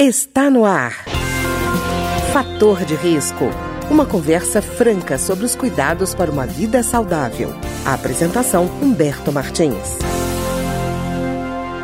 Está no ar. Fator de risco. Uma conversa franca sobre os cuidados para uma vida saudável. A apresentação Humberto Martins.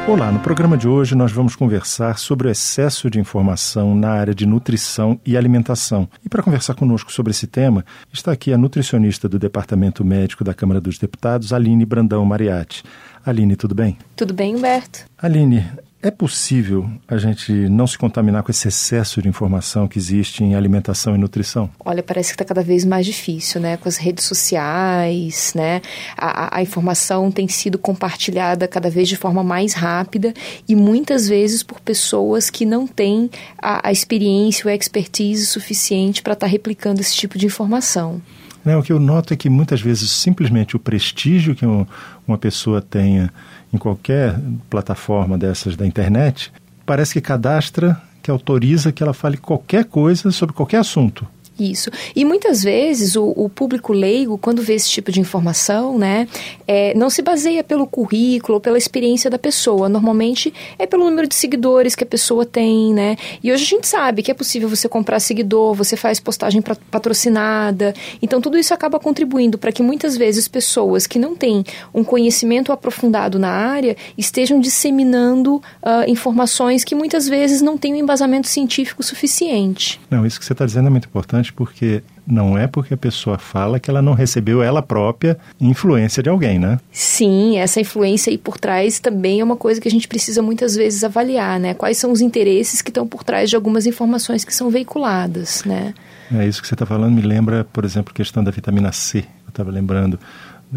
Olá, no programa de hoje nós vamos conversar sobre o excesso de informação na área de nutrição e alimentação. E para conversar conosco sobre esse tema, está aqui a nutricionista do Departamento Médico da Câmara dos Deputados, Aline Brandão Mariatti. Aline, tudo bem? Tudo bem, Humberto. Aline, é possível a gente não se contaminar com esse excesso de informação que existe em alimentação e nutrição? Olha, parece que está cada vez mais difícil, né? Com as redes sociais, né? A, a, informação tem sido compartilhada cada vez de forma mais rápida e muitas vezes por pessoas que não têm a, a experiência ou a expertise suficiente para estar tá replicando esse tipo de informação. Né, o que eu noto é que muitas vezes simplesmente o prestígio que uma pessoa tenha em qualquer plataforma dessas da internet, parece que cadastra, que autoriza que ela fale qualquer coisa sobre qualquer assunto. Isso. E muitas vezes o, o, público leigo, quando vê esse tipo de informação, né, é, não se baseia pelo currículo ou pela experiência da pessoa. Normalmente é pelo número de seguidores que a pessoa tem, né? E hoje a gente sabe que é possível você comprar seguidor, você faz postagem patrocinada. Então tudo isso acaba contribuindo para que muitas vezes pessoas que não têm um conhecimento aprofundado na área estejam disseminando uh, informações que muitas vezes não têm um embasamento científico suficiente. Não, isso que você está dizendo é muito importante importante porque não é porque a pessoa fala que ela não recebeu ela própria influência de alguém, né? Sim, essa influência aí por trás também é uma coisa que a gente precisa muitas vezes avaliar, né? Quais são os interesses que estão por trás de algumas informações que são veiculadas, né? É isso que você está falando me lembra, por exemplo, a questão da vitamina C. Eu estava lembrando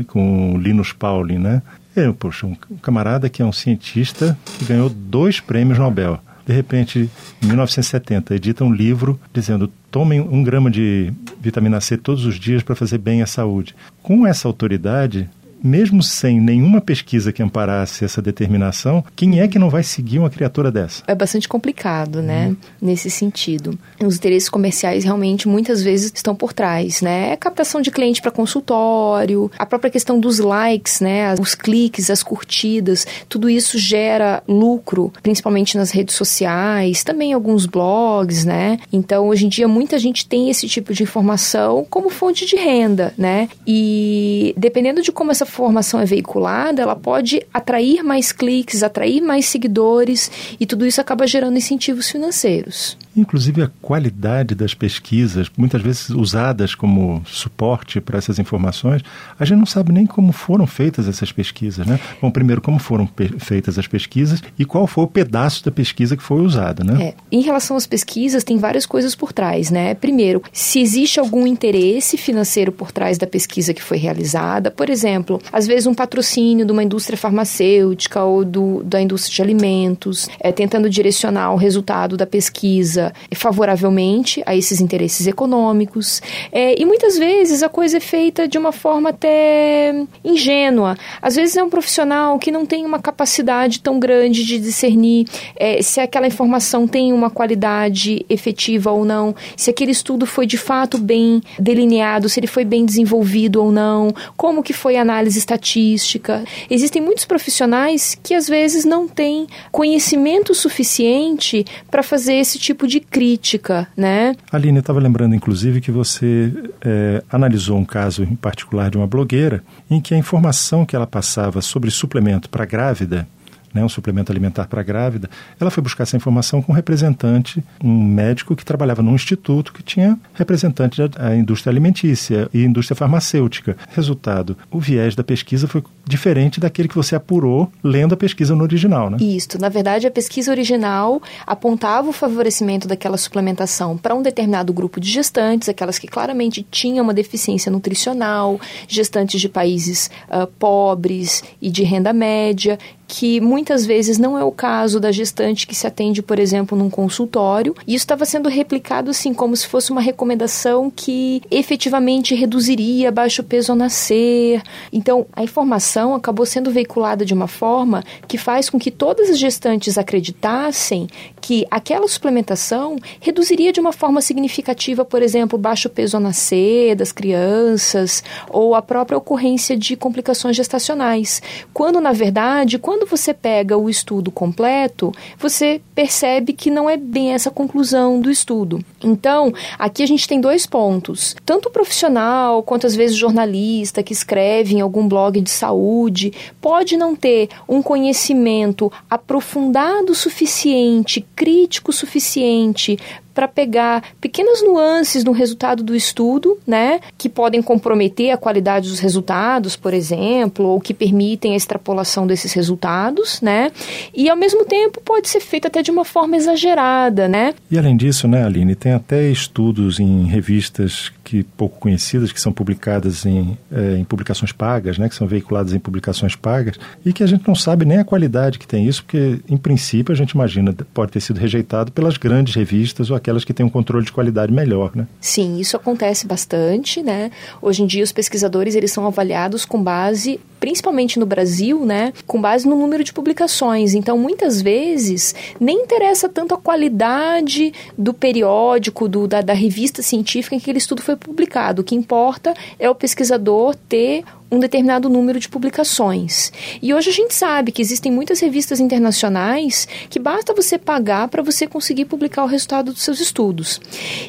com o Linus Pauling, né? Eu, poxa, um camarada que é um cientista que ganhou dois prêmios Nobel de repente, em 1970, edita um livro dizendo tomem um grama de vitamina C todos os dias para fazer bem à saúde. Com essa autoridade, mesmo sem nenhuma pesquisa que amparasse essa determinação, quem é que não vai seguir uma criatura dessa? É bastante complicado, né? Uhum. Nesse sentido. Os interesses comerciais realmente muitas vezes estão por trás, né? É captação de cliente para consultório, a própria questão dos likes, né? Os cliques, as curtidas, tudo isso gera lucro, principalmente nas redes sociais, também alguns blogs, né? Então, hoje em dia, muita gente tem esse tipo de informação como fonte de renda, né? E dependendo de como essa informação é veiculada, ela pode atrair mais cliques, atrair mais seguidores e tudo isso acaba gerando incentivos financeiros. Inclusive a qualidade das pesquisas, muitas vezes usadas como suporte para essas informações, a gente não sabe nem como foram feitas essas pesquisas, né? Bom, primeiro, como foram feitas as pesquisas e qual foi o pedaço da pesquisa que foi usada, né? É, em relação às pesquisas, tem várias coisas por trás, né? Primeiro, se existe algum interesse financeiro por trás da pesquisa que foi realizada, por exemplo, às vezes um patrocínio de uma indústria farmacêutica ou do, da indústria de alimentos, é, tentando direcionar o resultado da pesquisa favoravelmente a esses interesses econômicos. É, e muitas vezes a coisa é feita de uma forma até ingênua. Às vezes é um profissional que não tem uma capacidade tão grande de discernir é, se aquela informação tem uma qualidade efetiva ou não, se aquele estudo foi de fato bem delineado, se ele foi bem desenvolvido ou não, como que foi a análise estatística. Existem muitos profissionais que às vezes não têm conhecimento suficiente para fazer esse tipo de crítica, né? Aline, eu estava lembrando, inclusive, que você é, analisou um caso em particular de uma blogueira em que a informação que ela passava sobre suplemento para grávida né, um suplemento alimentar para grávida, ela foi buscar essa informação com um representante, um médico que trabalhava num instituto que tinha representante da indústria alimentícia e indústria farmacêutica. Resultado, o viés da pesquisa foi diferente daquele que você apurou lendo a pesquisa no original, né? Isso. Na verdade, a pesquisa original apontava o favorecimento daquela suplementação para um determinado grupo de gestantes, aquelas que claramente tinham uma deficiência nutricional, gestantes de países uh, pobres e de renda média, que muitas vezes não é o caso da gestante que se atende, por exemplo, num consultório. E isso estava sendo replicado assim como se fosse uma recomendação que efetivamente reduziria baixo peso ao nascer. Então, a informação acabou sendo veiculada de uma forma que faz com que todas as gestantes acreditassem que aquela suplementação reduziria de uma forma significativa, por exemplo, baixo peso ao nascer das crianças ou a própria ocorrência de complicações gestacionais. Quando, na verdade, quando você pega o estudo completo, você percebe que não é bem essa conclusão do estudo. Então, aqui a gente tem dois pontos. Tanto o profissional quanto às vezes o jornalista que escreve em algum blog de saúde pode não ter um conhecimento aprofundado suficiente, crítico suficiente para pegar pequenas nuances no resultado do estudo, né, que podem comprometer a qualidade dos resultados, por exemplo, ou que permitem a extrapolação desses resultados, né, e ao mesmo tempo pode ser feito até de uma forma exagerada, né. E além disso, né, Aline, tem até estudos em revistas que pouco conhecidas, que são publicadas em, é, em publicações pagas, né, que são veiculadas em publicações pagas, e que a gente não sabe nem a qualidade que tem isso, porque, em princípio, a gente imagina pode ter sido rejeitado pelas grandes revistas ou aquelas que têm um controle de qualidade melhor, né? Sim, isso acontece bastante, né? Hoje em dia os pesquisadores eles são avaliados com base, principalmente no Brasil, né, com base no número de publicações. Então, muitas vezes nem interessa tanto a qualidade do periódico, do, da, da revista científica em que aquele estudo foi publicado. O que importa é o pesquisador ter um determinado número de publicações. E hoje a gente sabe que existem muitas revistas internacionais que basta você pagar para você conseguir publicar o resultado dos seus estudos.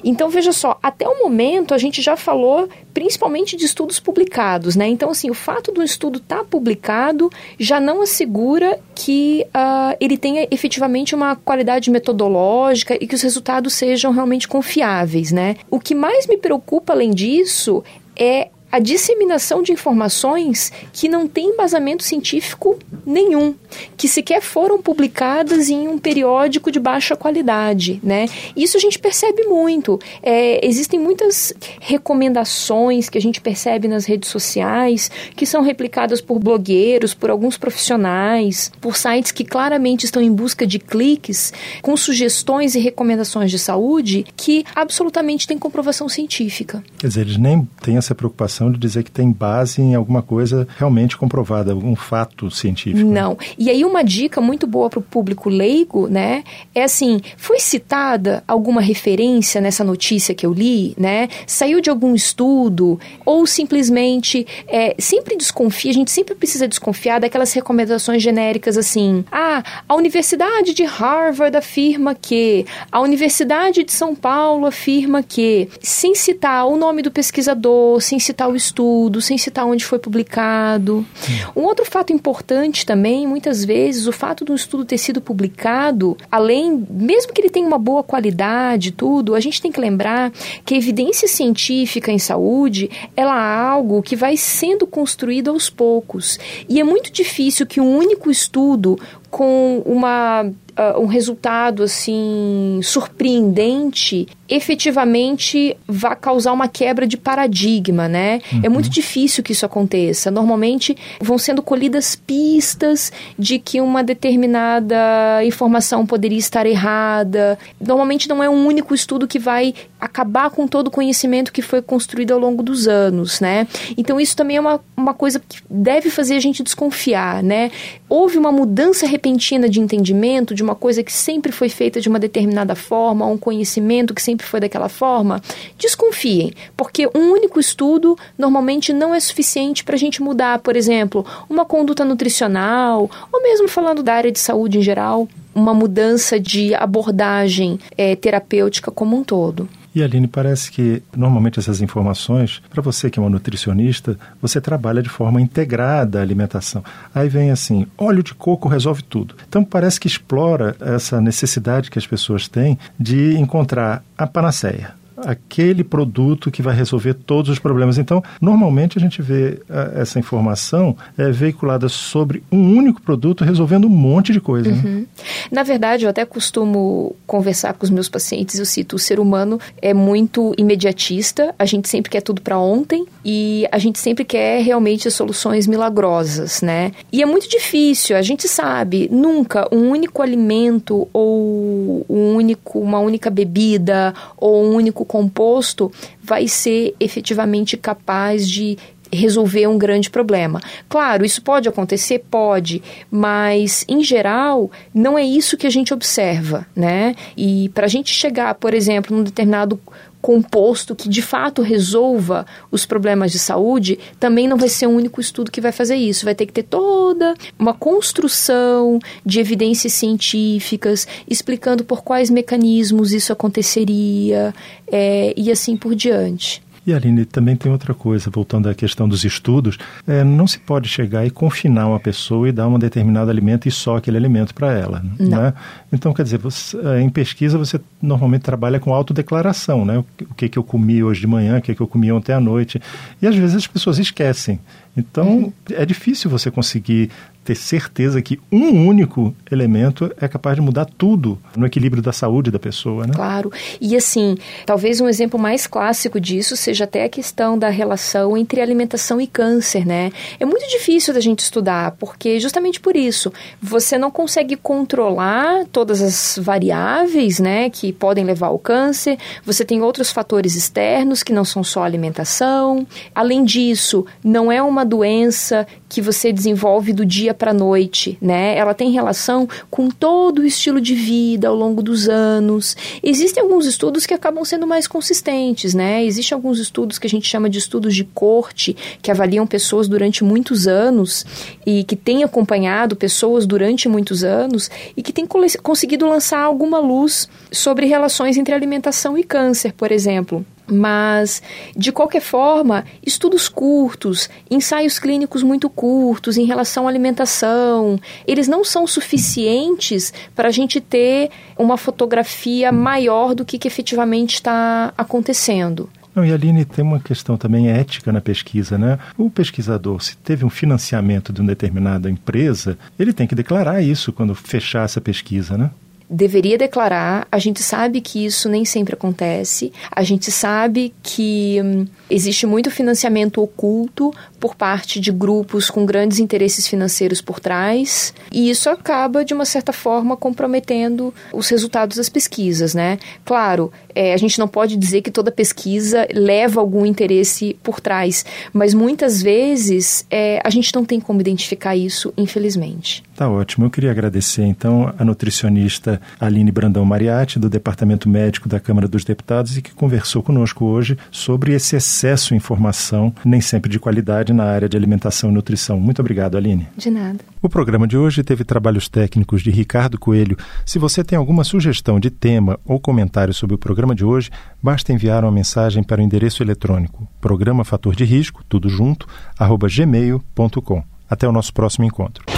Então veja só, até o momento a gente já falou principalmente de estudos publicados, né? Então assim, o fato do estudo estar tá publicado já não assegura que uh, ele tenha efetivamente uma qualidade metodológica e que os resultados sejam realmente confiáveis, né? O que mais me preocupa além disso é a disseminação de informações que não têm embasamento científico nenhum, que sequer foram publicadas em um periódico de baixa qualidade, né? Isso a gente percebe muito. É, existem muitas recomendações que a gente percebe nas redes sociais que são replicadas por blogueiros, por alguns profissionais, por sites que claramente estão em busca de cliques, com sugestões e recomendações de saúde que absolutamente têm comprovação científica. Quer dizer, eles nem têm essa preocupação de dizer que tem base em alguma coisa realmente comprovada, algum fato científico. Né? Não. Né? E aí uma dica muito boa para o público leigo, né, é assim, foi citada alguma referência nessa notícia que eu li, né? Saiu de algum estudo ou simplesmente é, sempre desconfia, a gente sempre precisa desconfiar daquelas recomendações genéricas assim, ah, a Universidade de Harvard afirma que, a Universidade de São Paulo afirma que, sem citar o nome do pesquisador, sem citar citar o estudo, sem citar onde foi publicado. Um outro fato importante também, muitas vezes, o fato do estudo ter sido publicado, além, mesmo que ele tenha uma boa qualidade, tudo, a gente tem que lembrar que a evidência científica em saúde, ela é algo que vai sendo construído aos poucos. E é muito difícil que um único estudo com uma uh, um resultado assim surpreendente efetivamente vá causar uma quebra de paradigma, né? Uhum. É muito difícil que isso aconteça. Normalmente vão sendo colhidas pistas de que uma determinada informação poderia estar errada. Normalmente não é um único estudo que vai acabar com todo o conhecimento que foi construído ao longo dos anos, né? Então isso também é uma, uma coisa que deve fazer a gente desconfiar, né? Houve uma mudança repentina de entendimento de uma coisa que sempre foi feita de uma determinada forma, um conhecimento que sempre foi daquela forma, desconfiem, porque um único estudo normalmente não é suficiente para a gente mudar, por exemplo, uma conduta nutricional, ou mesmo falando da área de saúde em geral, uma mudança de abordagem é, terapêutica como um todo. E Aline, parece que normalmente essas informações, para você que é uma nutricionista, você trabalha de forma integrada a alimentação. Aí vem assim: óleo de coco resolve tudo. Então parece que explora essa necessidade que as pessoas têm de encontrar a panaceia aquele produto que vai resolver todos os problemas. Então, normalmente a gente vê a, ah, essa informação é, veiculada sobre um único produto resolvendo um monte de coisa. Né? Uhum. Né? Na verdade, eu até costumo conversar com os meus pacientes, eu cito, o ser humano é muito imediatista, a gente sempre quer tudo para ontem e a gente sempre quer realmente soluções milagrosas, né? E é muito difícil, a gente sabe, nunca um único alimento ou um único, uma única bebida ou um único composto vai ser efetivamente capaz de resolver um grande problema. Claro, isso pode acontecer, pode, mas em geral não é isso que a gente observa, né? E para a gente chegar, por exemplo, num determinado composto que de fato resolva os problemas de saúde, também não vai ser o único estudo que vai fazer isso. Vai ter que ter toda uma construção de evidências científicas explicando por quais mecanismos isso aconteceria é, e assim por diante. E Aline, também tem outra coisa, voltando à questão dos estudos, é, não se pode chegar e confinar uma pessoa e dar um determinado alimento e só aquele alimento para ela. Né? Então, quer dizer, você, é, em pesquisa você normalmente trabalha com autodeclaração, né? O, o que, que eu comi hoje de manhã, o que, que eu comi ontem à noite. E às vezes as pessoas esquecem. Então, uhum. é difícil você conseguir ter certeza que um único elemento é capaz de mudar tudo no equilíbrio da saúde da pessoa, né? Claro. E assim, talvez um exemplo mais clássico disso seja até a questão da relação entre alimentação e câncer, né? É muito difícil da gente estudar, porque justamente por isso, você não consegue controlar todas as variáveis, né, que podem levar ao câncer. Você tem outros fatores externos que não são só alimentação. Além disso, não é uma doença que você desenvolve do dia para a noite, né? Ela tem relação com todo o estilo de vida ao longo dos anos. Existem alguns estudos que acabam sendo mais consistentes, né? Existem alguns estudos que a gente chama de estudos de corte, que avaliam pessoas durante muitos anos e que têm acompanhado pessoas durante muitos anos e que têm conseguido lançar alguma luz sobre relações entre alimentação e câncer, por exemplo. Mas, de qualquer forma, estudos curtos, ensaios clínicos muito curtos em relação à alimentação, eles não são suficientes para a gente ter uma fotografia maior do que, que efetivamente está acontecendo. Não, e Aline, tem uma questão também ética na pesquisa, né? O pesquisador, se teve um financiamento de uma determinada empresa, ele tem que declarar isso quando fechar essa pesquisa, né? Deveria declarar. A gente sabe que isso nem sempre acontece. A gente sabe que hum, existe muito financiamento oculto por parte de grupos com grandes interesses financeiros por trás, e isso acaba de uma certa forma comprometendo os resultados das pesquisas, né? Claro, é, a gente não pode dizer que toda pesquisa leva algum interesse por trás, mas muitas vezes é, a gente não tem como identificar isso, infelizmente. Tá ótimo. Eu queria agradecer então a nutricionista Aline Brandão Mariatti, do Departamento Médico da Câmara dos Deputados, e que conversou conosco hoje sobre esse excesso de informação, nem sempre de qualidade, na área de alimentação e nutrição. Muito obrigado, Aline. De nada. O programa de hoje teve trabalhos técnicos de Ricardo Coelho. Se você tem alguma sugestão de tema ou comentário sobre o programa de hoje, basta enviar uma mensagem para o endereço eletrônico programa fator de risco, tudo junto, arroba gmail.com. Até o nosso próximo encontro.